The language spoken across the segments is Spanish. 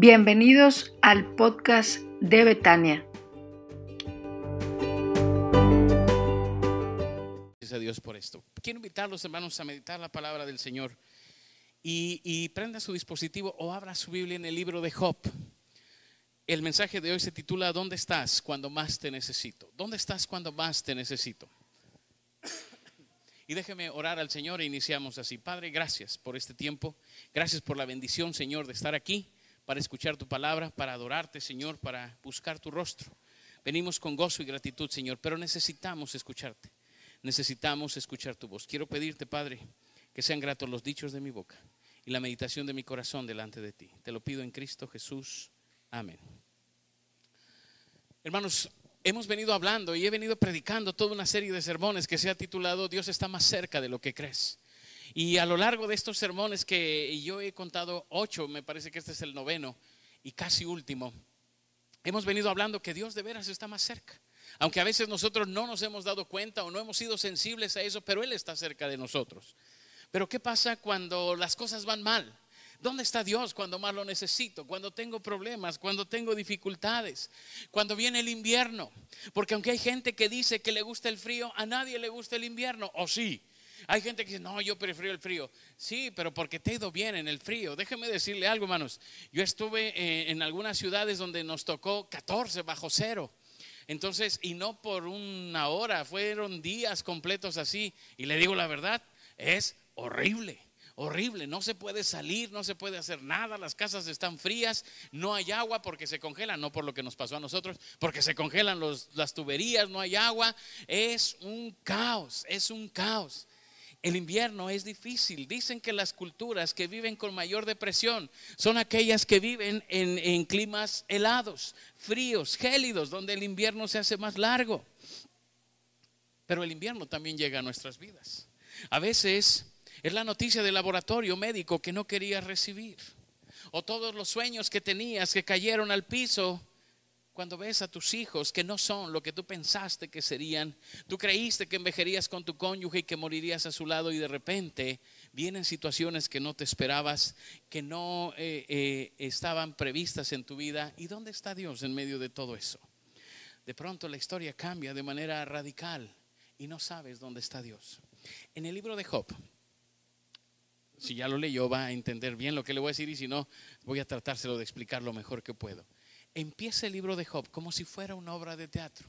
Bienvenidos al podcast de Betania. Gracias a Dios por esto. Quiero invitarlos, hermanos, a meditar la palabra del Señor y, y prenda su dispositivo o abra su Biblia en el libro de Job. El mensaje de hoy se titula ¿Dónde estás cuando más te necesito? ¿Dónde estás cuando más te necesito? Y déjeme orar al Señor e iniciamos así. Padre, gracias por este tiempo. Gracias por la bendición, Señor, de estar aquí para escuchar tu palabra, para adorarte, Señor, para buscar tu rostro. Venimos con gozo y gratitud, Señor, pero necesitamos escucharte. Necesitamos escuchar tu voz. Quiero pedirte, Padre, que sean gratos los dichos de mi boca y la meditación de mi corazón delante de ti. Te lo pido en Cristo Jesús. Amén. Hermanos, hemos venido hablando y he venido predicando toda una serie de sermones que se ha titulado Dios está más cerca de lo que crees. Y a lo largo de estos sermones que yo he contado ocho, me parece que este es el noveno y casi último, hemos venido hablando que Dios de veras está más cerca. Aunque a veces nosotros no nos hemos dado cuenta o no hemos sido sensibles a eso, pero Él está cerca de nosotros. Pero ¿qué pasa cuando las cosas van mal? ¿Dónde está Dios cuando más lo necesito? Cuando tengo problemas, cuando tengo dificultades, cuando viene el invierno. Porque aunque hay gente que dice que le gusta el frío, a nadie le gusta el invierno, o sí. Hay gente que dice, no, yo prefiero el frío. Sí, pero porque te he ido bien en el frío. Déjeme decirle algo, hermanos. Yo estuve eh, en algunas ciudades donde nos tocó 14 bajo cero. Entonces, y no por una hora, fueron días completos así. Y le digo la verdad, es horrible horrible, no se puede salir, no se puede hacer nada, las casas están frías, no hay agua porque se congelan, no por lo que nos pasó a nosotros, porque se congelan las tuberías, no hay agua, es un caos, es un caos. El invierno es difícil. Dicen que las culturas que viven con mayor depresión son aquellas que viven en, climas helados, fríos, gélidos, donde el invierno se hace más largo. Pero el invierno también llega a nuestras vidas. A veces es la noticia del laboratorio médico que no querías recibir. O todos los sueños que tenías que cayeron al piso cuando ves a tus hijos que no son lo que tú pensaste que serían, tú creíste que envejerías con tu cónyuge y que morirías a su lado y de repente vienen situaciones que no te esperabas, que no eh, eh, estaban previstas en tu vida. ¿Y dónde está Dios en medio de todo eso? De pronto la historia cambia de manera radical y no sabes dónde está Dios. En el libro de Job, si ya lo leyó va a entender bien lo que le voy a decir y si no, voy a tratárselo de explicar lo mejor que puedo empieza el libro de Job como si fuera una obra de teatro.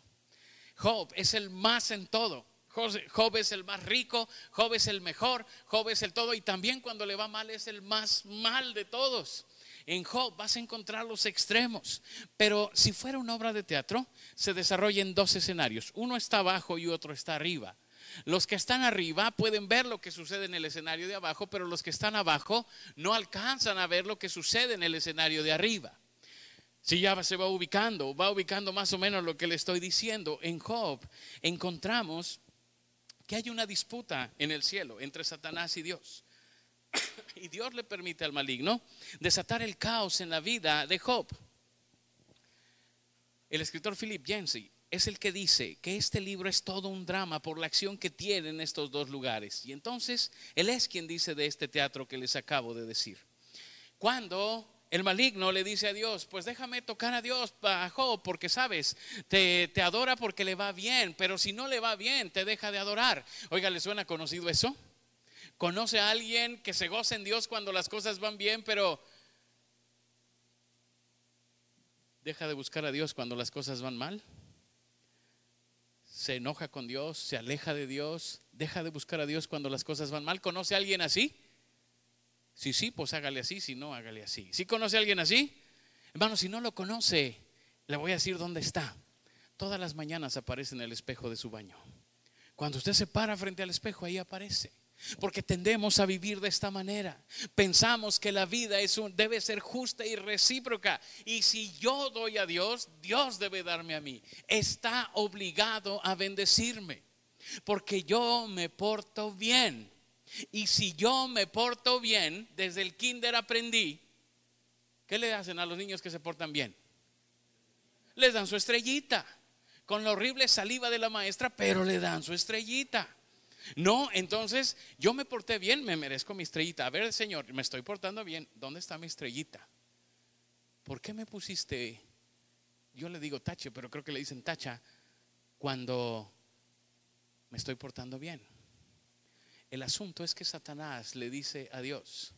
Job es el más en todo. Job es el más rico, Job es el mejor, Job es el todo y también cuando le va mal es el más mal de todos. En Job vas a encontrar los extremos, pero si fuera una obra de teatro, se desarrolla en dos escenarios. Uno está abajo y otro está arriba. Los que están arriba pueden ver lo que sucede en el escenario de abajo, pero los que están abajo no alcanzan a ver lo que sucede en el escenario de arriba. Si ya se va ubicando, va ubicando más o menos lo que le estoy diciendo. En Job encontramos que hay una disputa en el cielo entre Satanás y Dios. Y Dios le permite al maligno desatar el caos en la vida de Job. El escritor Philip Yancey es el que dice que este libro es todo un drama por la acción que tiene en estos dos lugares. Y entonces él es quien dice de este teatro que les acabo de decir. Cuando el maligno le dice a Dios, pues déjame tocar a Dios bajo, porque sabes, te, te, adora porque le va bien, pero si no le va bien, te deja de adorar. Oiga, ¿le suena conocido eso? ¿Conoce a alguien que se goza en Dios cuando las cosas van bien, pero deja de buscar a Dios cuando las cosas van mal? Se enoja con Dios, se aleja de Dios, deja de buscar a Dios cuando las cosas van mal. ¿Conoce a alguien así? Si sí, pues hágale así, si no, hágale así. ¿Sí conoce a alguien así? Hermano, si no lo conoce, le voy a decir dónde está. Todas las mañanas aparece en el espejo de su baño. Cuando usted se para frente al espejo, ahí aparece. Porque tendemos a vivir de esta manera. Pensamos que la vida es debe ser justa y recíproca. Y si yo doy a Dios, Dios debe darme a mí. Está obligado a bendecirme. Porque yo me porto bien. Y si yo me porto bien, desde el kinder aprendí, ¿qué le hacen a los niños que se portan bien? Les dan su estrellita, con la horrible saliva de la maestra, pero le dan su estrellita. No, entonces yo me porté bien, me merezco mi estrellita. A ver, Señor, me estoy portando bien. ¿Dónde está mi estrellita? ¿por qué me pusiste, yo le digo tache, pero creo que le dicen tacha, cuando me estoy portando bien? El asunto es que Satanás le dice a Dios,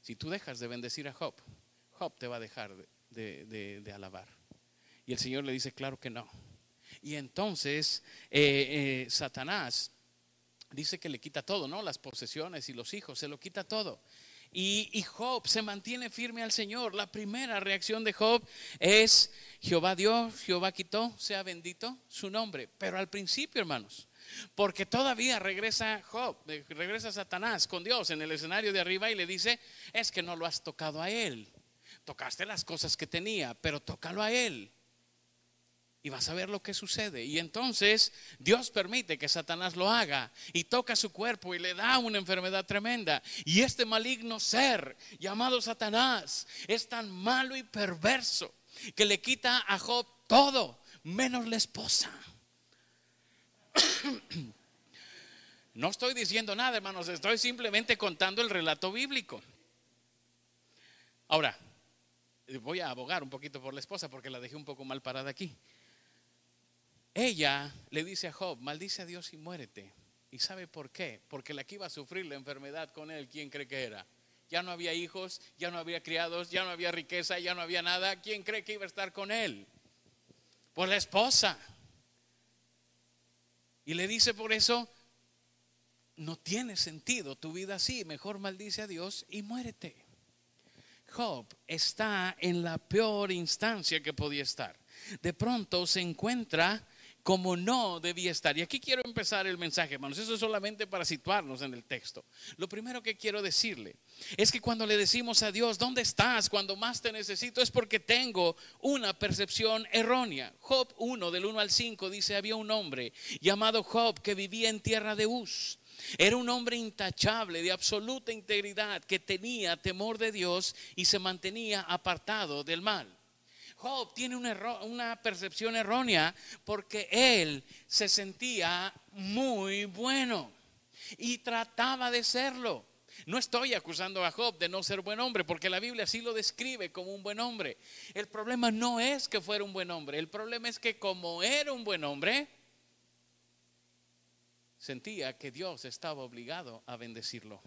si tú dejas de bendecir a Job, Job te va a dejar de, alabar. Y el Señor le dice, claro que no. Y entonces eh, eh, Satanás dice que le quita todo, ¿no? Las posesiones y los hijos, se lo quita todo. Y, y, Job se mantiene firme al Señor. La primera reacción de Job es, Jehová dio, Jehová quitó, sea bendito su nombre. Pero al principio, hermanos, porque todavía regresa Job, eh, regresa Satanás con Dios en el escenario de arriba y le dice, es que no lo has tocado a él. Tocaste las cosas que tenía, pero tócalo a él. Y vas a ver lo que sucede. Y entonces Dios permite que Satanás lo haga y toca su cuerpo y le da una enfermedad tremenda. Y este maligno ser llamado Satanás es tan malo y perverso que le quita a Job todo, menos la esposa. No estoy diciendo nada, hermanos, estoy simplemente contando el relato bíblico. Ahora, voy a abogar un poquito por la esposa porque la dejé un poco mal parada aquí. Ella le dice a Job, maldice a Dios y muérete. ¿Y sabe por qué? Porque la que iba a sufrir la enfermedad con él, ¿quién cree que era? Ya no había hijos, ya no había criados, ya no había riqueza, ya no había nada. ¿Quién cree que iba a estar con él? Pues la esposa. Y le dice por eso, no tiene sentido tu vida así, mejor maldice a Dios y muérete. Job está en la peor instancia que podía estar. De pronto se encuentra como no debía estar. Y aquí quiero empezar el mensaje, hermanos. Eso es solamente para situarnos en el texto. Lo primero que quiero decirle es que cuando le decimos a Dios, ¿dónde estás? Cuando más te necesito es porque tengo una percepción errónea. Job 1, del 1 al 5, dice, había un hombre llamado Job que vivía en tierra de Uz. Era un hombre intachable, de absoluta integridad, que tenía temor de Dios y se mantenía apartado del mal. Job tiene una, percepción errónea porque él se sentía muy bueno y trataba de serlo. No estoy acusando a Job de no ser buen hombre, porque la Biblia sí lo describe como un buen hombre. El problema no es que fuera un buen hombre, el problema es que como era un buen hombre, sentía que Dios estaba obligado a bendecirlo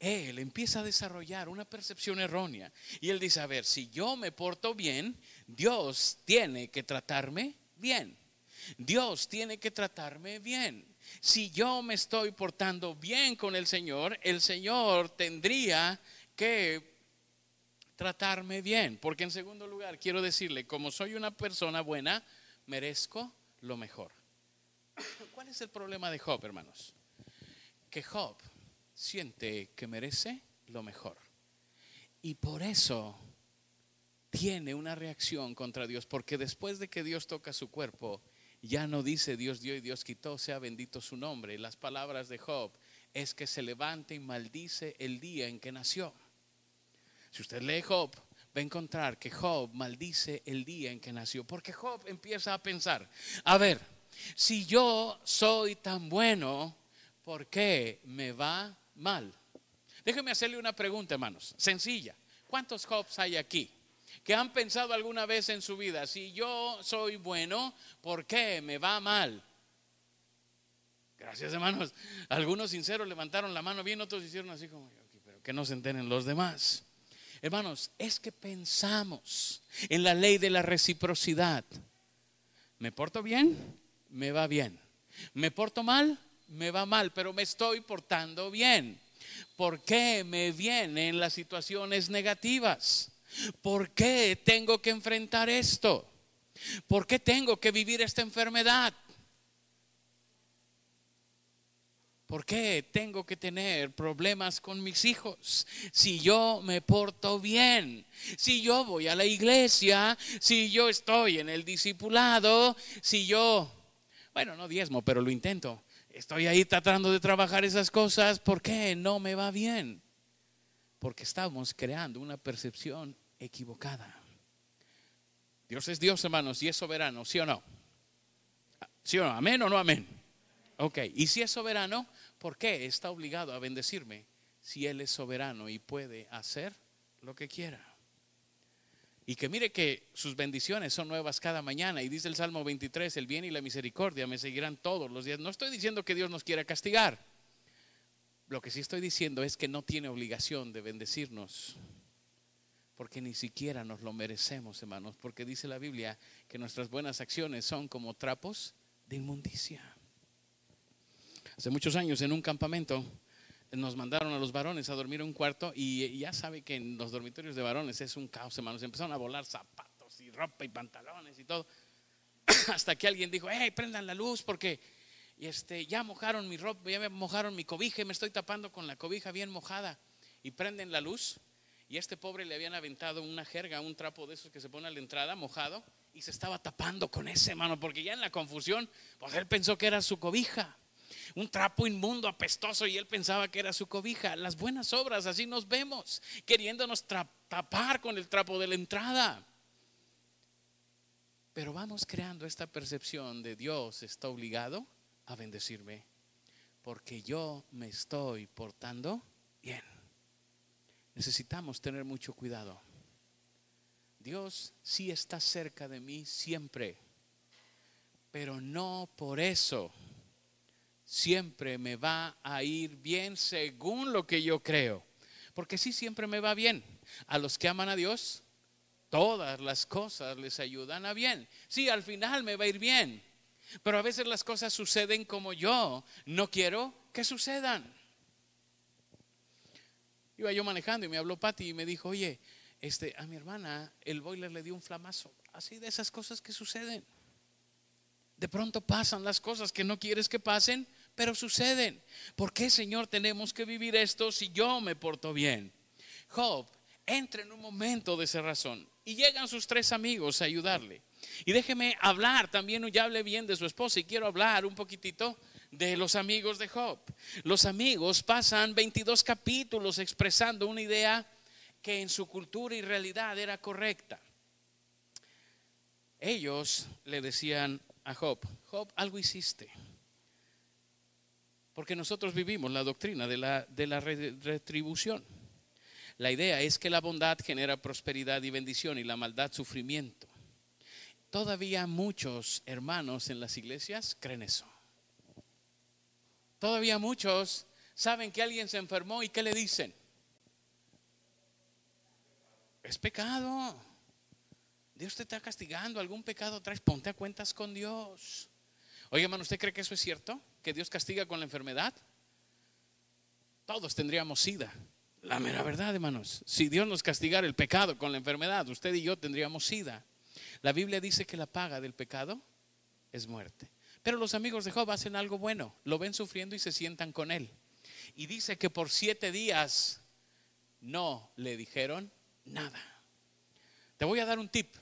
él empieza a desarrollar una percepción errónea. Y él dice, a ver, si yo me porto bien, Dios tiene que tratarme bien. Dios tiene que tratarme bien. Si yo me estoy portando bien con el Señor, el Señor tendría que tratarme bien. Porque en segundo lugar, quiero decirle, como soy una persona buena, merezco lo mejor. ¿Cuál es el problema de Job, hermanos? Que Job siente que merece lo mejor. Y por eso tiene una reacción contra Dios, porque después de que Dios toca su cuerpo, ya no dice Dios dio y Dios quitó, sea bendito su nombre. Las palabras de Job es que se levanta y maldice el día en que nació. Si usted lee Job, va a encontrar que Job maldice el día en que nació, porque Job empieza a pensar, a ver, si yo soy tan bueno, ¿por qué me va mal. Déjeme hacerle una pregunta, hermanos, sencilla. ¿Cuántos Jobs hay aquí? Que han pensado alguna vez en su vida, si yo soy bueno, ¿por qué me va mal? Gracias, hermanos. Algunos sinceros levantaron la mano bien, otros hicieron así como, pero que no se enteren los demás. Hermanos, es que pensamos en la ley de la reciprocidad. ¿Me porto bien? Me va bien. ¿Me porto mal? Me va mal, pero me estoy portando bien. ¿Por qué me vienen las situaciones negativas? ¿Por qué tengo que enfrentar esto? ¿Por qué tengo que vivir esta enfermedad? ¿Por qué tengo que tener problemas con mis hijos? Si yo me porto bien, si yo voy a la iglesia, si yo estoy en el discipulado, si yo, bueno, no diezmo, pero lo intento. Estoy ahí tratando de trabajar esas cosas. ¿Por qué no me va bien? Porque estamos creando una percepción equivocada. Dios es Dios, hermanos, y es soberano, ¿sí o no? ¿Sí o no? ¿Amén o no amén? Ok, y si es soberano, ¿por qué está obligado a bendecirme si Él es soberano y puede hacer lo que quiera? Y que mire que sus bendiciones son nuevas cada mañana. Y dice el Salmo 23, el bien y la misericordia me seguirán todos los días. No estoy diciendo que Dios nos quiera castigar. Lo que sí estoy diciendo es que no tiene obligación de bendecirnos. Porque ni siquiera nos lo merecemos, hermanos. Porque dice la Biblia que nuestras buenas acciones son como trapos de inmundicia. Hace muchos años en un campamento nos mandaron a los varones a dormir en un cuarto y ya sabe que en los dormitorios de varones es un caos, hermanos. Empezaron a volar zapatos y ropa y pantalones y todo. Hasta que alguien dijo, hey, prendan la luz porque este, ya mojaron mi ropa, ya mojaron mi cobija y me estoy tapando con la cobija bien mojada. Y prenden la luz y este pobre le habían aventado una jerga, un trapo de esos que se pone a la entrada, mojado, y se estaba tapando con ese, hermano, porque ya en la confusión, pues él pensó que era su cobija un trapo inmundo, apestoso, y él pensaba que era su cobija. Las buenas obras, así nos vemos, queriéndonos tapar con el trapo de la entrada. Pero vamos creando esta percepción de Dios está obligado a bendecirme porque yo me estoy portando bien. Necesitamos tener mucho cuidado. Dios sí está cerca de mí siempre, pero no por eso siempre me va a ir bien según lo que yo creo. Porque sí siempre me va bien. A los que aman a Dios, todas las cosas les ayudan a bien. Sí, al final me va a ir bien. Pero a veces las cosas suceden como yo no quiero que sucedan. Iba yo manejando y me habló Patti y me dijo, oye, este, a mi hermana el boiler le dio un flamazo. Así de esas cosas que suceden. De pronto pasan las cosas que no quieres que pasen pero suceden. ¿Por qué, Señor, tenemos que vivir esto si yo me porto bien? Job entra en un momento de razón y llegan sus tres amigos a ayudarle. Y déjeme hablar, también ya hablé bien de su esposa y quiero hablar un poquitito de los amigos de Job. Los amigos pasan 22 capítulos expresando una idea que en su cultura y realidad era correcta. Ellos le decían a Job, Job, algo hiciste. Porque nosotros vivimos la doctrina de la, de la retribución. La idea es que la bondad genera prosperidad y bendición y la maldad sufrimiento. Todavía muchos hermanos en las iglesias creen eso. Todavía muchos saben que alguien se enfermó y ¿qué le dicen? Es pecado. Dios te está castigando, algún pecado traes, ponte a cuentas con Dios. Oye, hermano, ¿usted cree que eso es cierto? ¿Que Dios castiga con la enfermedad? Todos tendríamos sida. La mera verdad, hermanos. Si Dios nos castigara el pecado con la enfermedad, usted y yo tendríamos sida. La Biblia dice que la paga del pecado es muerte. Pero los amigos de Job hacen algo bueno. Lo ven sufriendo y se sientan con él. Y dice que por siete días no le dijeron nada. Te voy a dar un tip.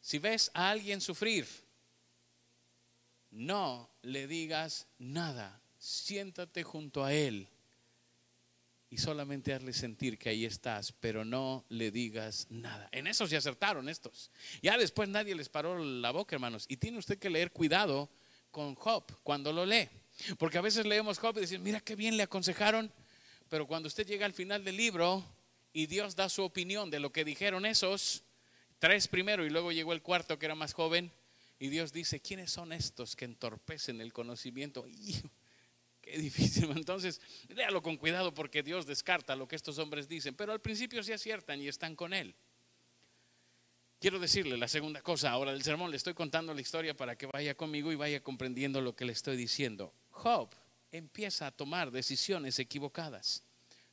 Si ves a alguien sufrir, no le digas nada. Siéntate junto a Él y solamente hazle sentir que ahí estás, pero no le digas nada. En eso se acertaron estos. Ya después nadie les paró la boca, hermanos. Y tiene usted que leer cuidado con Job cuando lo lee. Porque a veces leemos Job y decimos, mira qué bien le aconsejaron, pero cuando usted llega al final del libro y Dios da su opinión de lo que dijeron esos, tres primero y luego llegó el cuarto que era más joven, y Dios dice, ¿quiénes son estos que entorpecen el conocimiento? qué difícil. Entonces, léalo con cuidado porque Dios descarta lo que estos hombres dicen, pero al principio se aciertan y están con Él. Quiero decirle la segunda cosa ahora del sermón, le estoy contando la historia para que vaya conmigo y vaya comprendiendo lo que le estoy diciendo. Job empieza a tomar decisiones equivocadas.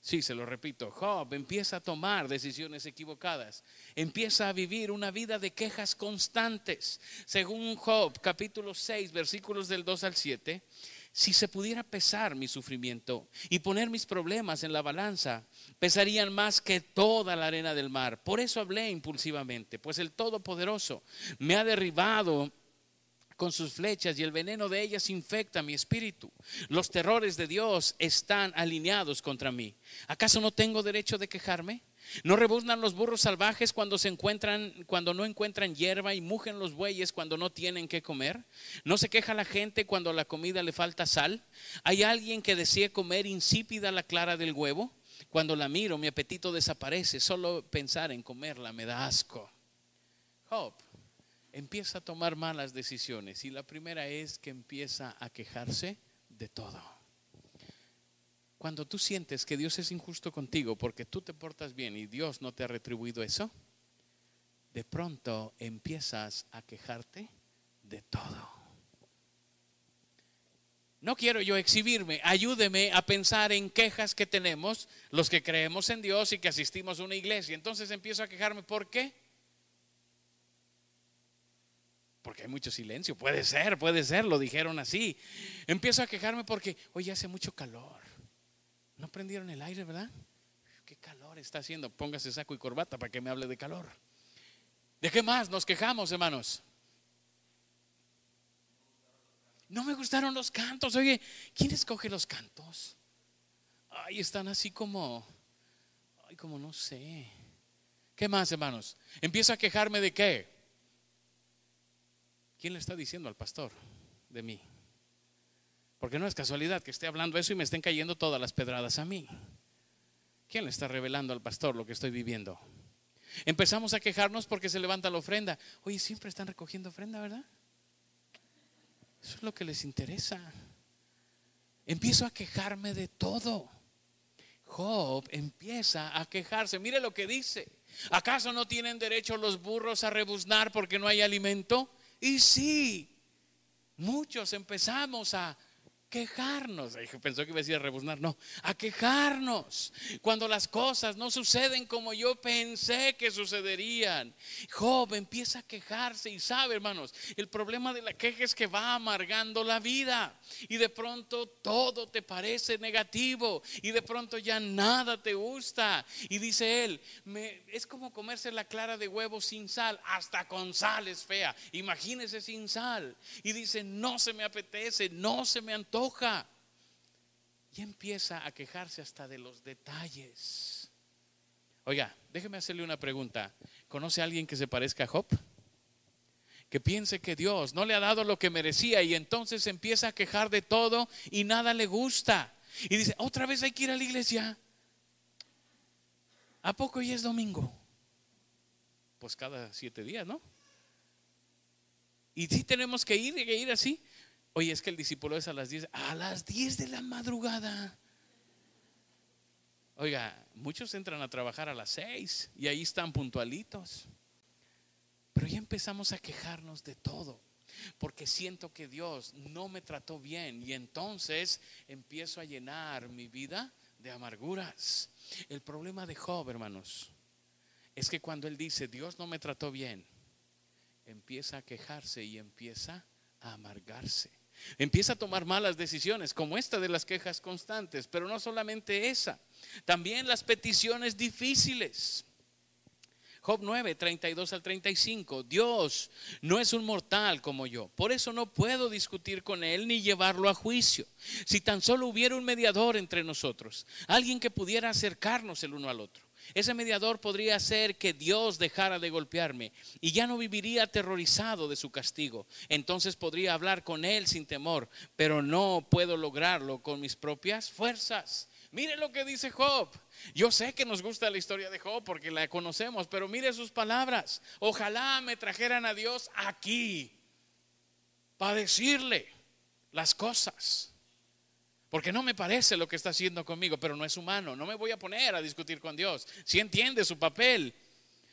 Sí, se lo repito, Job empieza a tomar decisiones equivocadas, empieza a vivir una vida de quejas constantes. Según Job capítulo 6 versículos del 2 al 7, si se pudiera pesar mi sufrimiento y poner mis problemas en la balanza, pesarían más que toda la arena del mar. Por eso hablé impulsivamente, pues el Todopoderoso me ha derribado con sus flechas y el veneno de ellas infecta mi espíritu. Los terrores de Dios están alineados contra mí. ¿Acaso no tengo derecho de quejarme? ¿No rebuznan los burros salvajes cuando se encuentran cuando no encuentran hierba y mugen los bueyes cuando no tienen que comer? ¿No se queja la gente cuando la comida le falta sal? ¿Hay alguien que desee comer insípida la clara del huevo? Cuando la miro, mi apetito desaparece. Solo pensar en comerla me da asco. Job empieza a tomar malas decisiones y la primera es que empieza a quejarse de todo. Cuando tú sientes que Dios es injusto contigo porque tú te portas bien y Dios no te ha retribuido eso, de pronto empiezas a quejarte de todo. No quiero yo exhibirme, ayúdeme a pensar en quejas que tenemos los que creemos en Dios y que asistimos a una iglesia. Entonces empiezo a quejarme, ¿por qué? Porque hay mucho silencio, puede ser, puede ser, lo dijeron así. Empiezo a quejarme porque, hoy hace mucho calor. No prendieron el aire, ¿verdad? ¿Qué calor está haciendo? Póngase saco y corbata para que me hable de calor. ¿De qué más nos quejamos, hermanos? No me gustaron los cantos. Oye, ¿quién escoge los cantos? Ay, están así como, ay, como no sé. ¿Qué más, hermanos? Empiezo a quejarme de qué. ¿Quién le está diciendo al pastor de mí? Porque no es casualidad que esté hablando eso y me estén cayendo todas las pedradas a mí. ¿Quién le está revelando al pastor lo que estoy viviendo? Empezamos a quejarnos porque se levanta la ofrenda. Oye, siempre están recogiendo ofrenda, ¿verdad? Eso es lo que les interesa. Empiezo a quejarme de todo. Job empieza a quejarse. Mire lo que dice. ¿Acaso no tienen derecho los burros a rebuznar porque no hay alimento? Y sí, muchos empezamos a quejarnos. Pensó que iba a decir a rebuznar, no, a quejarnos cuando las cosas no suceden como yo pensé que sucederían. Job empieza a quejarse y sabe, hermanos, el problema de la queja es que va amargando la vida y de pronto todo te parece negativo y de pronto ya nada te gusta. Y dice él, es como comerse la clara de huevo sin sal, hasta con sal es fea. Imagínese sin sal. Y dice, no se me apetece, no se me antoja y empieza a quejarse hasta de los detalles. Oiga, déjeme hacerle una pregunta. ¿Conoce a alguien que se parezca a Job? Que piense que Dios no le ha dado lo que merecía y entonces empieza a quejar de todo y nada le gusta. Y dice, otra vez hay que ir a la iglesia. ¿A poco hoy es domingo? Pues cada siete días, ¿no? Y si tenemos que ir, que ir así. Oye, es que el discípulo es a las 10, a las 10 de la madrugada. Oiga, muchos entran a trabajar a las 6 y ahí están puntualitos. Pero ya empezamos a quejarnos de todo, porque siento que Dios no me trató bien y entonces empiezo a llenar mi vida de amarguras. El problema de Job, hermanos, es que cuando él dice, Dios no me trató bien, empieza a quejarse y empieza a amargarse. Empieza a tomar malas decisiones, como esta de las quejas constantes, pero no solamente esa, también las peticiones difíciles. Job 9, 32 al 35. Dios no es un mortal como yo. Por eso no puedo discutir con él ni llevarlo a juicio. Si tan solo hubiera un mediador entre nosotros, alguien que pudiera acercarnos el uno al otro. Ese mediador podría hacer que Dios dejara de golpearme y ya no viviría aterrorizado de su castigo. Entonces podría hablar con Él sin temor, pero no puedo lograrlo con mis propias fuerzas. Mire lo que dice Job. Yo sé que nos gusta la historia de Job porque la conocemos, pero mire sus palabras. Ojalá me trajeran a Dios aquí para decirle las cosas. Porque no me parece lo que está haciendo conmigo, pero no es humano. No me voy a poner a discutir con Dios. Si entiende su papel.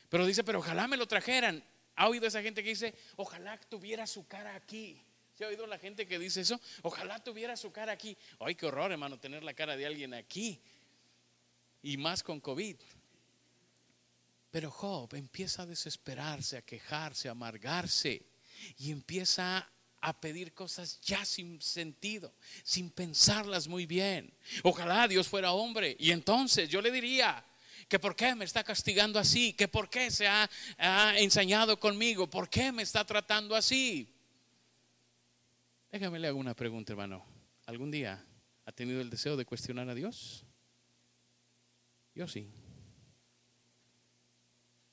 Pero dice, pero ojalá me lo trajeran. ¿Ha oído esa gente que dice, ojalá tuviera su cara aquí? ¿Se ha oído la gente que dice eso? Ojalá tuviera su cara aquí. Ay, qué horror, hermano, tener la cara de alguien aquí. Y más con COVID. Pero Job empieza a desesperarse, a quejarse, a amargarse. Y empieza a pedir cosas ya sin sentido, sin pensarlas muy bien. Ojalá Dios fuera hombre. Y entonces yo le diría, que por qué me está castigando así, que por qué se ha, ensañado conmigo, por qué me está tratando así. Déjame le hago una pregunta, hermano. ¿Algún día ha tenido el deseo de cuestionar a Dios? Yo sí.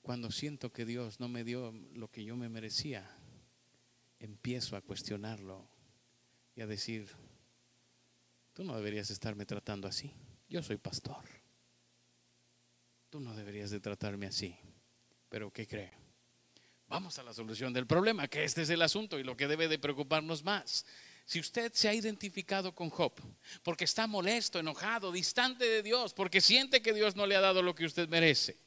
Cuando siento que Dios no me dio lo que yo me merecía, empiezo a cuestionarlo y a decir, tú no deberías estarme tratando así. Yo soy pastor. Tú no deberías de tratarme así. Pero ¿qué cree? Vamos a la solución del problema, que este es el asunto y lo que debe de preocuparnos más. Si usted se ha identificado con Job, porque está molesto, enojado, distante de Dios, porque siente que Dios no le ha dado lo que usted merece,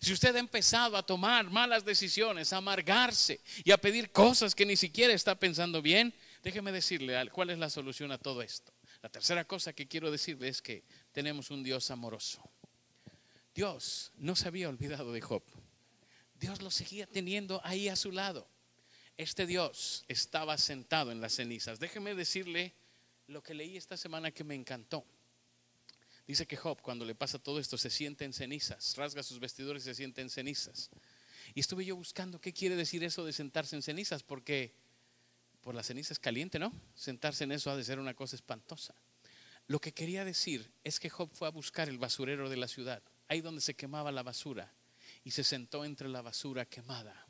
si usted ha empezado a tomar malas decisiones, a amargarse y a pedir cosas que ni siquiera está pensando bien, déjeme decirle cuál es la solución a todo esto. La tercera cosa que quiero decirle es que tenemos un Dios amoroso. Dios no se había olvidado de Job. Dios lo seguía teniendo ahí a su lado. Este Dios estaba sentado en las cenizas. Déjeme decirle lo que leí esta semana que me encantó. Dice que Job, cuando le pasa todo esto, se siente en cenizas, rasga sus vestidores y se siente en cenizas. Y estuve yo buscando qué quiere decir eso de sentarse en cenizas, porque por las cenizas caliente, ¿no? Sentarse en eso ha de ser una cosa espantosa. Lo que quería decir es que Job fue a buscar el basurero de la ciudad, ahí donde se quemaba la basura, y se sentó entre la basura quemada,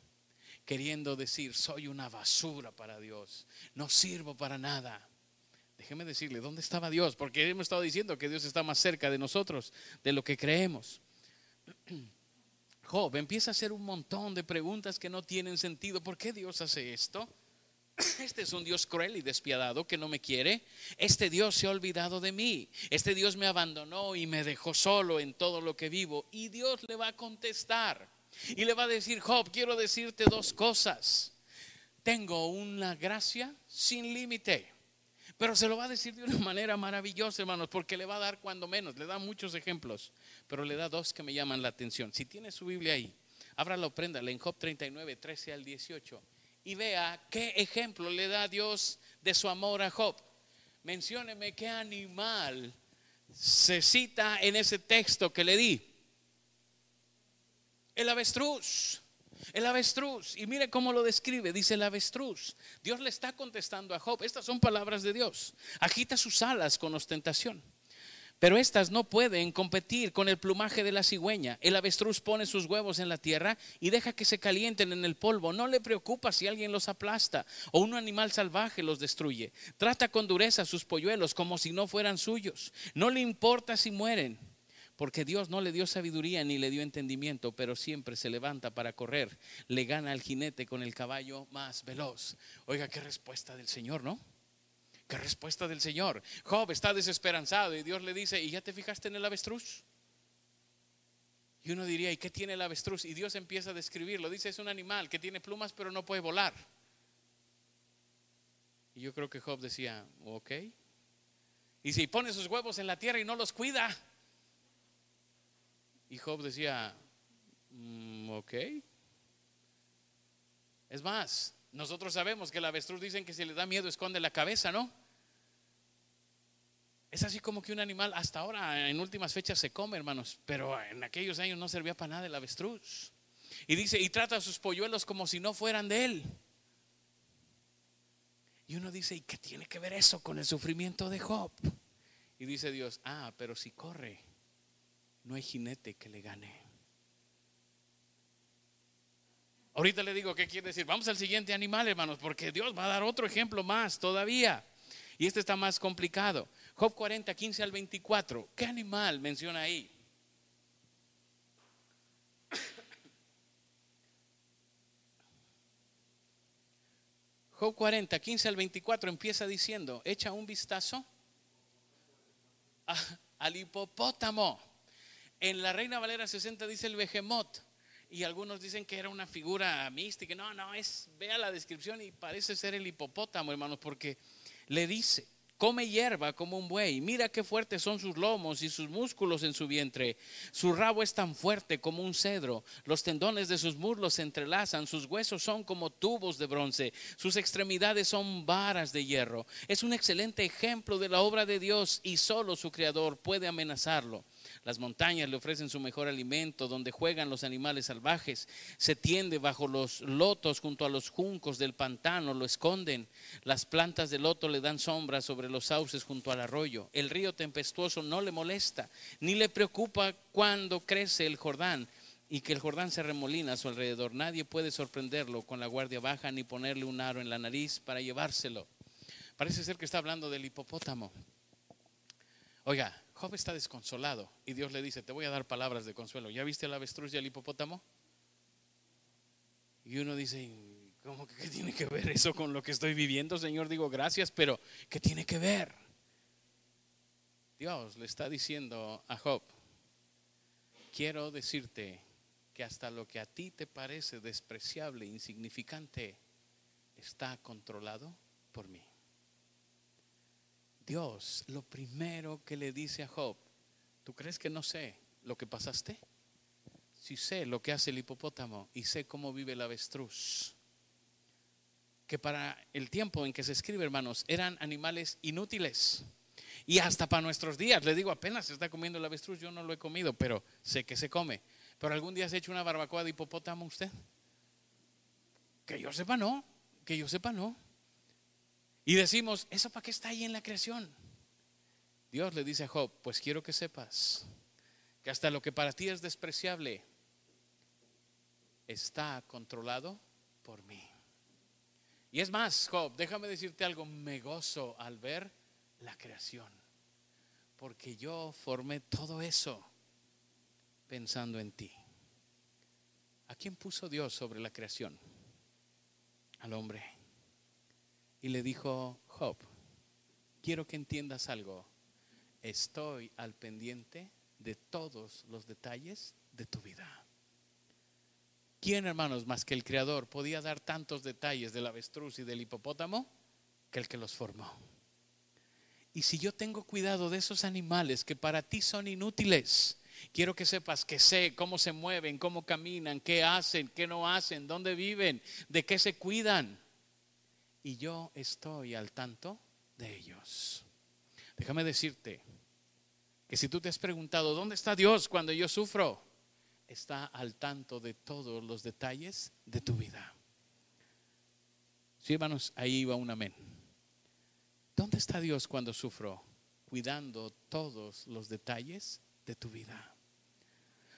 queriendo decir, soy una basura para Dios, no sirvo para nada. Déjeme decirle, ¿dónde estaba Dios? Porque hemos estado diciendo que Dios está más cerca de nosotros de lo que creemos. Job empieza a hacer un montón de preguntas que no tienen sentido. ¿Por qué Dios hace esto? Este es un Dios cruel y despiadado que no me quiere. Este Dios se ha olvidado de mí. Este Dios me abandonó y me dejó solo en todo lo que vivo. Y Dios le va a contestar. Y le va a decir, Job, quiero decirte dos cosas. Tengo una gracia sin límite. Pero se lo va a decir de una manera maravillosa, hermanos, porque le va a dar cuando menos. Le da muchos ejemplos, pero le da dos que me llaman la atención. Si tiene su Biblia ahí, o préndala en Job 39, 13 al 18 y vea qué ejemplo le da Dios de su amor a Job. Mencióneme qué animal se cita en ese texto que le di. El avestruz. El avestruz. Y mire cómo lo describe. Dice el avestruz. Dios le está contestando a Job. Estas son palabras de Dios. Agita sus alas con ostentación. Pero estas no pueden competir con el plumaje de la cigüeña. El avestruz pone sus huevos en la tierra y deja que se calienten en el polvo. No le preocupa si alguien los aplasta o un animal salvaje los destruye. Trata con dureza sus polluelos como si no fueran suyos. No le importa si mueren porque Dios no le dio sabiduría ni le dio entendimiento, pero siempre se levanta para correr, le gana al jinete con el caballo más veloz. Oiga, qué respuesta del Señor, ¿no? Qué respuesta del Señor. Job está desesperanzado y Dios le dice, ¿y ya te fijaste en el avestruz? Y uno diría, ¿y qué tiene el avestruz? Y Dios empieza a describirlo. Dice, es un animal que tiene plumas pero no puede volar. Y yo creo que Job decía, ok. Y si pone sus huevos en la tierra y no los cuida. Y Job decía, mm, ok. Es más, nosotros sabemos que el avestruz dicen que si le da miedo esconde la cabeza, ¿no? Es así como que un animal hasta ahora en últimas fechas se come, hermanos, pero en aquellos años no servía para nada el avestruz. Y dice, y trata a sus polluelos como si no fueran de él. Y uno dice, ¿y qué tiene que ver eso con el sufrimiento de Job? Y dice Dios, ah, pero si corre, no hay jinete que le gane. Ahorita le digo qué quiere decir. Vamos al siguiente animal, hermanos, porque Dios va a dar otro ejemplo más todavía. Y este está más complicado. Job 40, 15 al 24. ¿Qué animal menciona ahí? Job 40, 15 al 24 empieza diciendo, echa un vistazo al hipopótamo. En la Reina Valera 60 dice el behemoth y algunos dicen que era una figura mística. No, no, es, vea la descripción y parece ser el hipopótamo, hermanos, porque le dice, come hierba como un buey, mira qué fuertes son sus lomos y sus músculos en su vientre, su rabo es tan fuerte como un cedro, los tendones de sus muslos se entrelazan, sus huesos son como tubos de bronce, sus extremidades son varas de hierro. Es un excelente ejemplo de la obra de Dios y solo su creador puede amenazarlo. Las montañas le ofrecen su mejor alimento, donde juegan los animales salvajes. Se tiende bajo los lotos junto a los juncos del pantano, lo esconden. Las plantas de loto le dan sombra sobre los sauces junto al arroyo. El río tempestuoso no le molesta, ni le preocupa cuando crece el Jordán y que el Jordán se remolina a su alrededor. Nadie puede sorprenderlo con la guardia baja ni ponerle un aro en la nariz para llevárselo. Parece ser que está hablando del hipopótamo. Oiga, Job está desconsolado y Dios le dice, te voy a dar palabras de consuelo. ¿Ya viste el avestruz y el hipopótamo? Y uno dice, ¿cómo que qué tiene que ver eso con lo que estoy viviendo, Señor? Digo, gracias, pero ¿qué tiene que ver? Dios le está diciendo a Job, quiero decirte que hasta lo que a ti te parece despreciable, insignificante, está controlado por mí. Dios, lo primero que le dice a Job, ¿tú crees que no sé lo que pasaste? Si sé lo que hace el hipopótamo y sé cómo vive el avestruz, que para el tiempo en que se escribe, hermanos, eran animales inútiles. Y hasta para nuestros días, le digo, apenas se está comiendo el avestruz, yo no lo he comido, pero sé que se come. Pero algún día se ha hecho una barbacoa de hipopótamo usted. Que yo sepa, no. Que yo sepa, no. Y decimos, ¿eso para qué está ahí en la creación? Dios le dice a Job, pues quiero que sepas que hasta lo que para ti es despreciable está controlado por mí. Y es más, Job, déjame decirte algo, me gozo al ver la creación, porque yo formé todo eso pensando en ti. ¿A quién puso Dios sobre la creación? Al hombre. Y le dijo, Job, quiero que entiendas algo. Estoy al pendiente de todos los detalles de tu vida. ¿Quién, hermanos, más que el Creador, podía dar tantos detalles del avestruz y del hipopótamo que el que los formó? Y si yo tengo cuidado de esos animales que para ti son inútiles, quiero que sepas que sé cómo se mueven, cómo caminan, qué hacen, qué no hacen, dónde viven, de qué se cuidan. Y yo estoy al tanto de ellos. Déjame decirte que si tú te has preguntado, ¿dónde está Dios cuando yo sufro? está al tanto de todos los detalles de tu vida. Sí, hermanos, ahí va un amén. ¿Dónde está Dios cuando sufro? Cuidando todos los detalles de tu vida.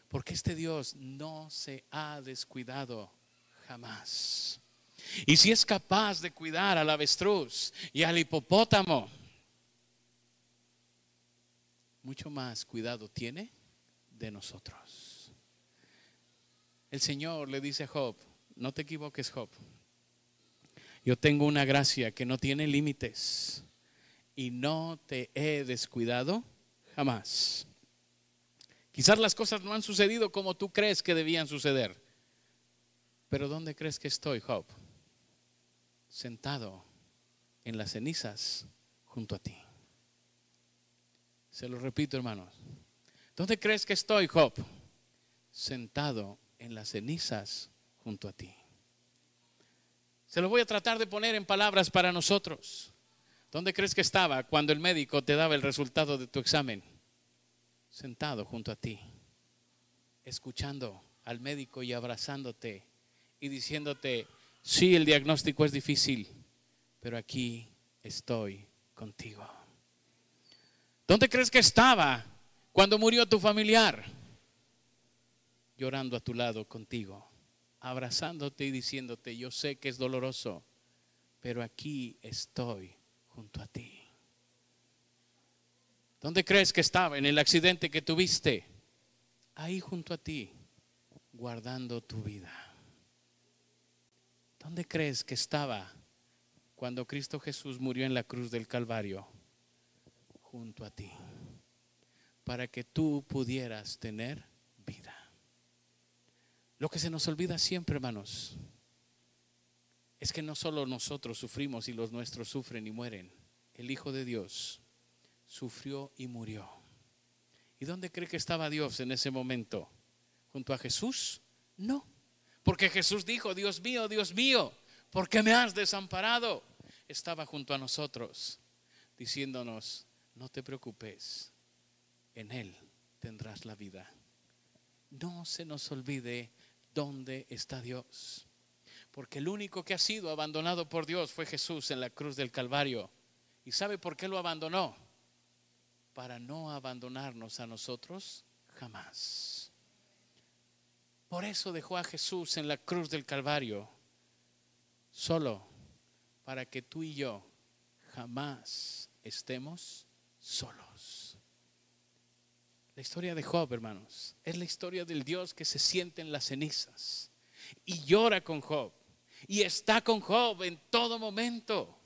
Porque este Dios no se ha descuidado jamás. Y si es capaz de cuidar al avestruz y al hipopótamo, mucho más cuidado tiene de nosotros. El Señor le dice a Job, no te equivoques Job, yo tengo una gracia que no tiene límites y no te he descuidado jamás. Quizás las cosas no han sucedido como tú crees que debían suceder, pero ¿dónde crees que estoy, Job? Sentado en las cenizas junto a ti. Se lo repito, hermanos. ¿Dónde crees que estoy, Job? Sentado en las cenizas junto a ti. Se lo voy a tratar de poner en palabras para nosotros. ¿Dónde crees que estaba cuando el médico te daba el resultado de tu examen? Sentado junto a ti, escuchando al médico y abrazándote y diciéndote, sí, el diagnóstico es difícil, pero aquí estoy contigo. ¿Dónde crees que estaba cuando murió tu familiar? llorando a tu lado contigo, abrazándote y diciéndote, yo sé que es doloroso, pero aquí estoy junto a ti. ¿Dónde crees que estaba? En el accidente que tuviste. Ahí junto a ti, guardando tu vida. ¿Dónde crees que estaba cuando Cristo Jesús murió en la cruz del Calvario? Junto a ti. Para que tú pudieras tener vida. Lo que se nos olvida siempre, hermanos, es que no solo nosotros sufrimos y los nuestros sufren y mueren. El Hijo de Dios sufrió y murió. ¿Y dónde cree que estaba Dios en ese momento? ¿Junto a Jesús? No. Porque Jesús dijo, Dios mío, Dios mío, ¿por qué me has desamparado? Estaba junto a nosotros, diciéndonos, no te preocupes, en Él tendrás la vida. No se nos olvide ¿dónde está Dios? Porque el único que ha sido abandonado por Dios fue Jesús en la cruz del Calvario. ¿Y sabe por qué lo abandonó? Para no abandonarnos a nosotros jamás. Por eso dejó a Jesús en la cruz del Calvario, solo para que tú y yo jamás estemos solos. La historia de Job, hermanos, es la historia del Dios que se siente en las cenizas y llora con Job y está con Job en todo momento.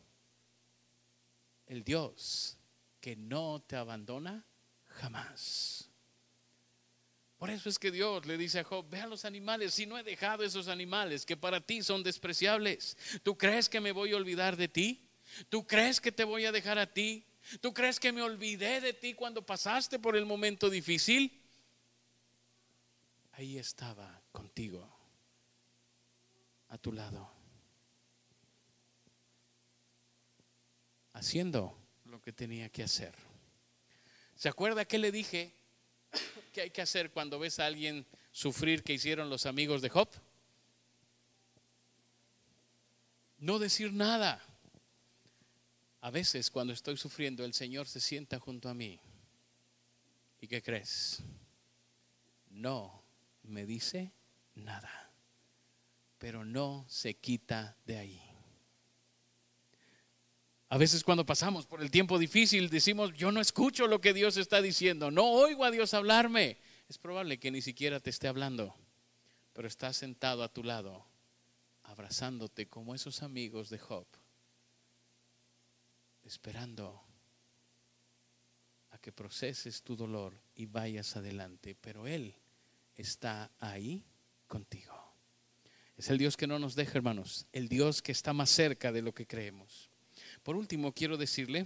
El Dios que no te abandona jamás. Por eso es que Dios le dice a Job, ve a los animales, si no he dejado esos animales que para ti son despreciables, ¿tú crees que me voy a olvidar de ti? ¿Tú crees que te voy a dejar a ti? ¿Tú crees que me olvidé de ti cuando pasaste por el momento difícil? Ahí estaba contigo, a tu lado, haciendo lo que tenía que hacer. ¿Se acuerda que le dije ¿Qué hay que hacer cuando ves a alguien sufrir que hicieron los amigos de Job? No decir nada. A veces cuando estoy sufriendo el Señor se sienta junto a mí. ¿Y qué crees? No me dice nada, pero no se quita de ahí. A veces cuando pasamos por el tiempo difícil decimos, yo no escucho lo que Dios está diciendo, no oigo a Dios hablarme. Es probable que ni siquiera te esté hablando, pero está sentado a tu lado, abrazándote como esos amigos de Job, esperando a que proceses tu dolor y vayas adelante, pero Él está ahí contigo. Es el Dios que no nos deja, hermanos, el Dios que está más cerca de lo que creemos. Por último, quiero decirle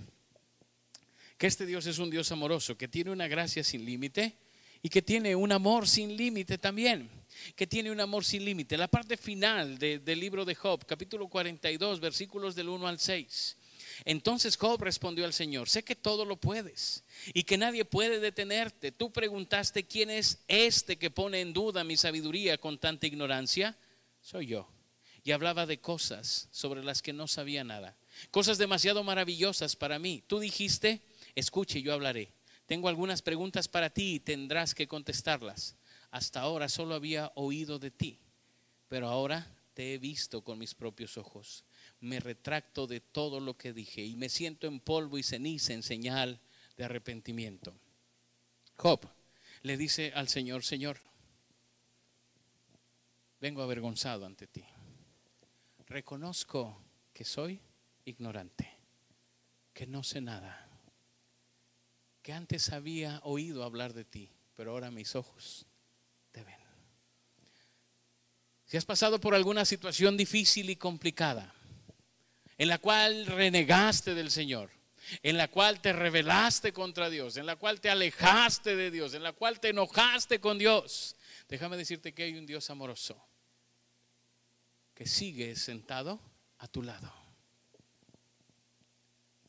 que este Dios es un Dios amoroso, que tiene una gracia sin límite y que tiene un amor sin límite también, que tiene un amor sin límite. La parte final del libro de Job, capítulo 42, versículos del 1 al 6. Entonces Job respondió al Señor, sé que todo lo puedes y que nadie puede detenerte. Tú preguntaste quién es este que pone en duda mi sabiduría con tanta ignorancia. Soy yo. Y hablaba de cosas sobre las que no sabía nada cosas demasiado maravillosas para mí. Tú dijiste, escuche, yo hablaré. Tengo algunas preguntas para ti y tendrás que contestarlas. Hasta ahora solo había oído de ti, pero ahora te he visto con mis propios ojos. Me retracto de todo lo que dije y me siento en polvo y ceniza en señal de arrepentimiento. Job le dice al Señor, Señor, vengo avergonzado ante ti. Reconozco que soy ignorante, que no sé nada, que antes había oído hablar de ti, pero ahora mis ojos te ven. Si has pasado por alguna situación difícil y complicada, en la cual renegaste del Señor, en la cual te rebelaste contra Dios, en la cual te alejaste de Dios, en la cual te enojaste con Dios, déjame decirte que hay un Dios amoroso que sigue sentado a tu lado.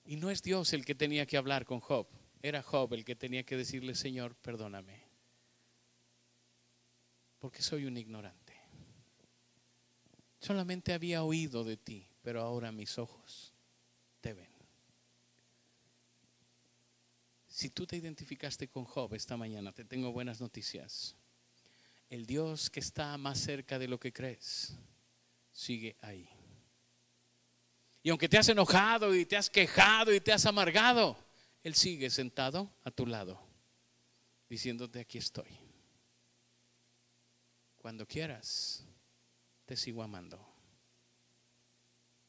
Y no es Dios el que tenía que hablar con Job, era Job el que tenía que decirle, Señor, perdóname, porque soy un ignorante. Solamente había oído de ti, pero ahora mis ojos te ven. Si tú te identificaste con Job esta mañana, te tengo buenas noticias. El Dios que está más cerca de lo que crees, sigue ahí. Y aunque te has enojado y te has quejado y te has amargado, Él sigue sentado a tu lado, diciéndote, aquí estoy. Cuando quieras, te sigo amando.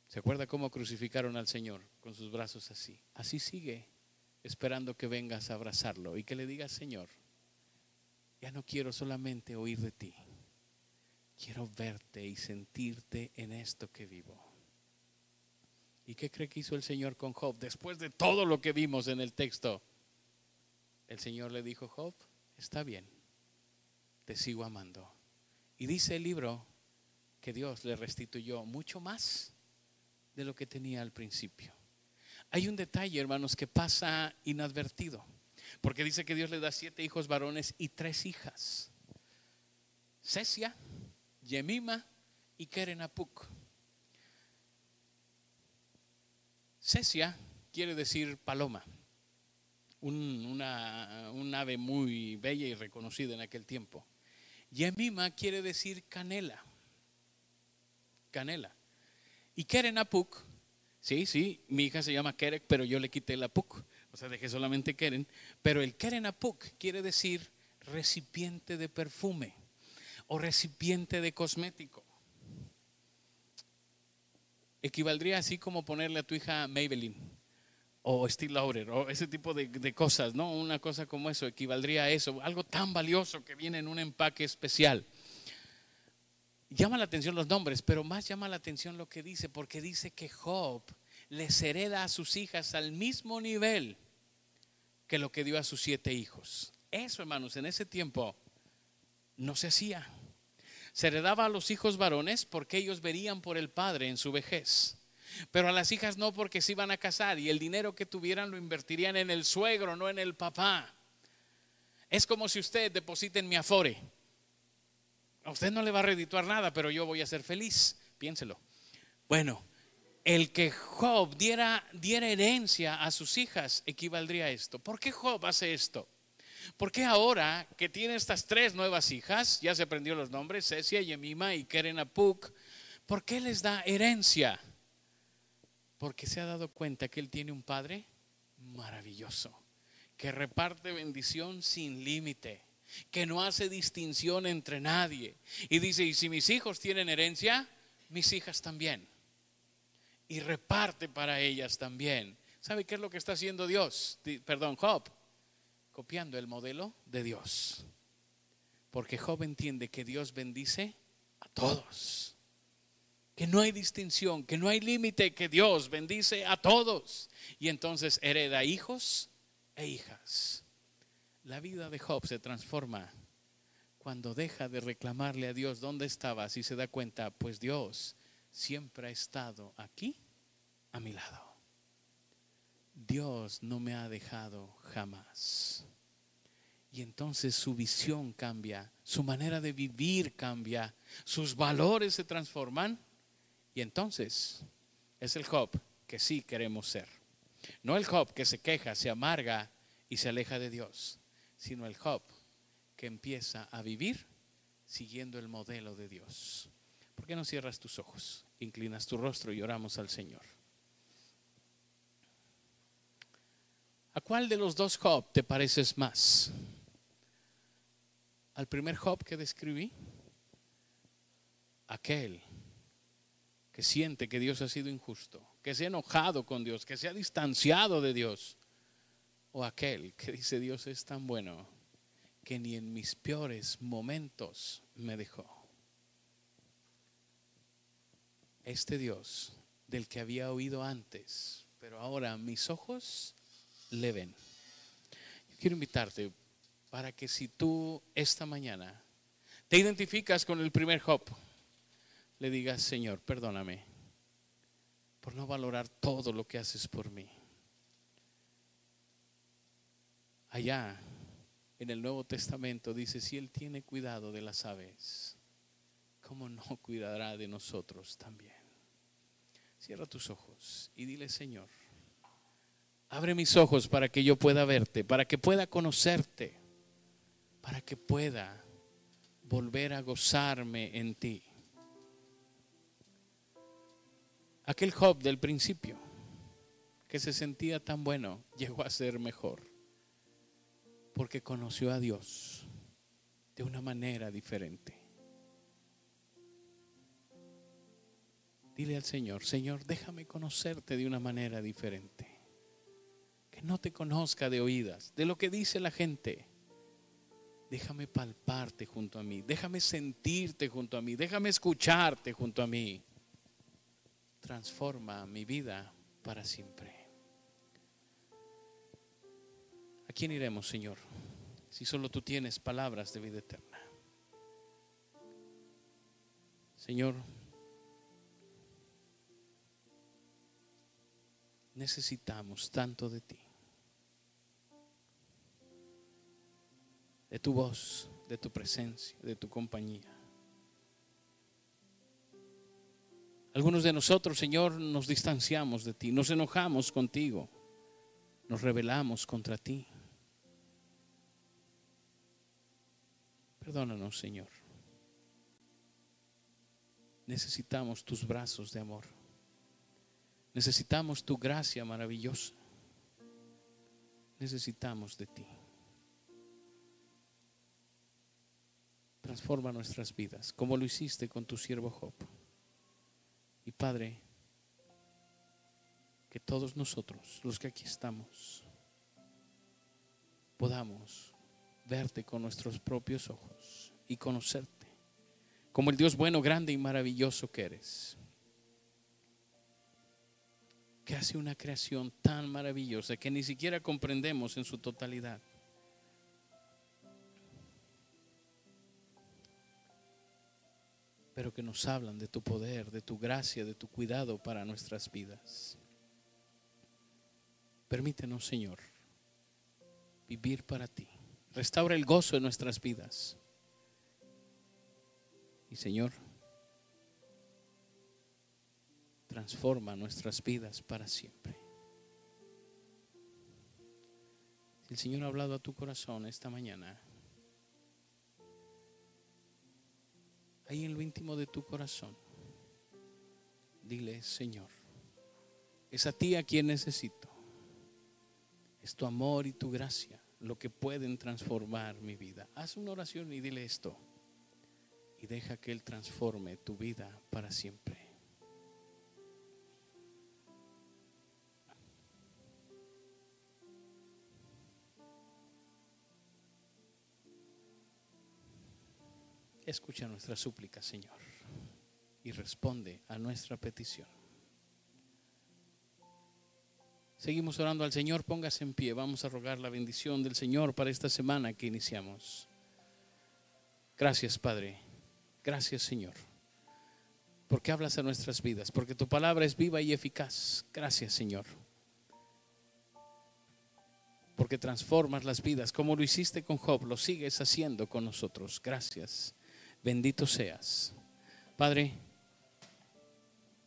¿Se acuerda cómo crucificaron al Señor con sus brazos así? Así sigue, esperando que vengas a abrazarlo y que le digas, Señor, ya no quiero solamente oír de ti, quiero verte y sentirte en esto que vivo. ¿Y qué cree que hizo el Señor con Job? Después de todo lo que vimos en el texto, el Señor le dijo, Job, está bien, te sigo amando. Y dice el libro que Dios le restituyó mucho más de lo que tenía al principio. Hay un detalle, hermanos, que pasa inadvertido, porque dice que Dios le da siete hijos varones y tres hijas. Cesia, Yemima y Kerenapuk. Cesia quiere decir paloma, un, ave muy bella y reconocida en aquel tiempo. Yemima quiere decir canela, canela. Y Kerenapuk, sí, sí, mi hija se llama Kerek, pero yo le quité la puk, o sea, dejé solamente Keren. Pero el Kerenapuk quiere decir recipiente de perfume o recipiente de cosmético. Equivaldría así como ponerle a tu hija Maybelline o Steve Lauder o ese tipo de, de, cosas, ¿no? Una cosa como eso equivaldría a eso, algo tan valioso que viene en un empaque especial. Llama la atención los nombres, pero más llama la atención lo que dice, porque dice que Job les hereda a sus hijas al mismo nivel que lo que dio a sus siete hijos. Eso, hermanos, en ese tiempo no se hacía. Se heredaba a los hijos varones porque ellos verían por el padre en su vejez. Pero a las hijas no porque se iban a casar y el dinero que tuvieran lo invertirían en el suegro, no en el papá. Es como si usted deposite en mi afore. A usted no le va a redituar nada, pero yo voy a ser feliz. Piénselo. Bueno, el que Job diera, diera herencia a sus hijas equivaldría a esto. ¿Por qué Job hace esto? Porque ahora que tiene estas tres nuevas hijas, ya se aprendió los nombres, Cecia, Yemima y Keren Apuk, ¿por qué les da herencia? Porque se ha dado cuenta que él tiene un padre maravilloso, que reparte bendición sin límite, que no hace distinción entre nadie. Y dice, y si mis hijos tienen herencia, mis hijas también. Y reparte para ellas también. ¿Sabe qué es lo que está haciendo Dios? Perdón, Job copiando el modelo de Dios. Porque Job entiende que Dios bendice a todos. Que no hay distinción, que no hay límite, que Dios bendice a todos. Y entonces hereda hijos e hijas. La vida de Job se transforma cuando deja de reclamarle a Dios dónde estabas y se da cuenta, pues Dios siempre ha estado aquí a mi lado. Dios no me ha dejado jamás. Y entonces su visión cambia, su manera de vivir cambia, sus valores se transforman. Y entonces es el Job que sí queremos ser. No el Job que se queja, se amarga y se aleja de Dios, sino el Job que empieza a vivir siguiendo el modelo de Dios. ¿Por qué no cierras tus ojos, inclinas tu rostro y oramos al Señor? ¿A cuál de los dos Job te pareces más? ¿Al primer Job que describí? Aquel que siente que Dios ha sido injusto, que se ha enojado con Dios, que se ha distanciado de Dios. O aquel que dice Dios es tan bueno que ni en mis peores momentos me dejó. Este Dios del que había oído antes, pero ahora mis ojos le ven. quiero invitarte para que si tú esta mañana te identificas con el primer Job, le digas, Señor, perdóname por no valorar todo lo que haces por mí. Allá en el Nuevo Testamento dice, si Él tiene cuidado de las aves, ¿cómo no cuidará de nosotros también? Cierra tus ojos y dile, Señor, Abre mis ojos para que yo pueda verte, para que pueda conocerte, para que pueda volver a gozarme en ti. Aquel Job del principio, que se sentía tan bueno, llegó a ser mejor, porque conoció a Dios de una manera diferente. Dile al Señor, Señor, déjame conocerte de una manera diferente que no te conozca de oídas, de lo que dice la gente. Déjame palparte junto a mí, déjame sentirte junto a mí, déjame escucharte junto a mí. Transforma mi vida para siempre. ¿A quién iremos, Señor? Si solo tú tienes palabras de vida eterna. Señor, necesitamos tanto de ti. De tu voz, de tu presencia, de tu compañía. Algunos de nosotros, Señor, nos distanciamos de ti, nos enojamos contigo, nos rebelamos contra ti. Perdónanos, Señor. Necesitamos tus brazos de amor. Necesitamos tu gracia maravillosa. Necesitamos de ti. Transforma nuestras vidas, como lo hiciste con tu siervo Job. Y Padre, que todos nosotros, los que aquí estamos, podamos verte con nuestros propios ojos y conocerte como el Dios bueno, grande y maravilloso que eres. Que hace una creación tan maravillosa que ni siquiera comprendemos en su totalidad. Pero que nos hablan de tu poder, de tu gracia, de tu cuidado para nuestras vidas. Permítenos, Señor, vivir para ti. Restaura el gozo de nuestras vidas. Y Señor, transforma nuestras vidas para siempre. Si el Señor ha hablado a tu corazón esta mañana, ahí en lo íntimo de tu corazón, dile, Señor, es a ti a quien necesito. Es tu amor y tu gracia lo que pueden transformar mi vida. Haz una oración y dile esto. Y deja que Él transforme tu vida para siempre. Escucha nuestra súplica, Señor, y responde a nuestra petición. Seguimos orando al Señor, póngase en pie, vamos a rogar la bendición del Señor para esta semana que iniciamos. Gracias, Padre. Gracias, Señor. Porque hablas a nuestras vidas, porque tu palabra es viva y eficaz. Gracias, Señor. Porque transformas las vidas, como lo hiciste con Job, lo sigues haciendo con nosotros. Gracias. Bendito seas. Padre,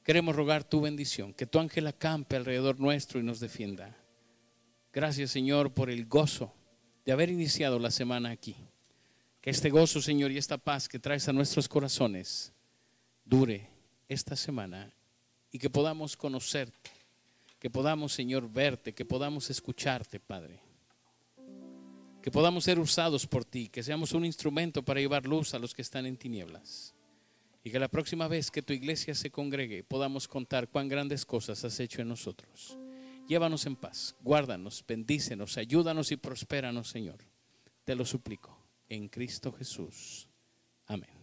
queremos rogar tu bendición, que tu ángel acampe alrededor nuestro y nos defienda. Gracias, Señor, por el gozo de haber iniciado la semana aquí. Que este gozo, Señor, y esta paz que traes a nuestros corazones dure esta semana y que podamos conocerte, que podamos, Señor, verte, que podamos escucharte, Padre. Que podamos ser usados por ti, que seamos un instrumento para llevar luz a los que están en tinieblas. Y que la próxima vez que tu iglesia se congregue podamos contar cuán grandes cosas has hecho en nosotros. Llévanos en paz, guárdanos, bendícenos, ayúdanos y prospéranos, Señor. Te lo suplico en Cristo Jesús. Amén.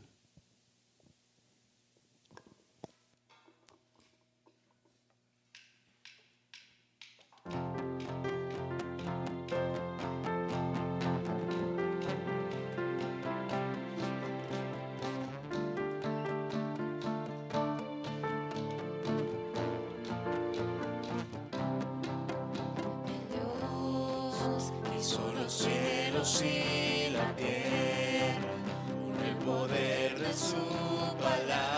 Dios hizo los cielos y la tierra con el poder de su palabra,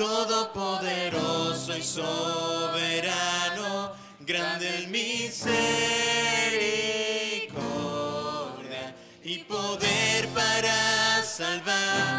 todopoderoso y soberano, grande en misericordia y poder para salvar.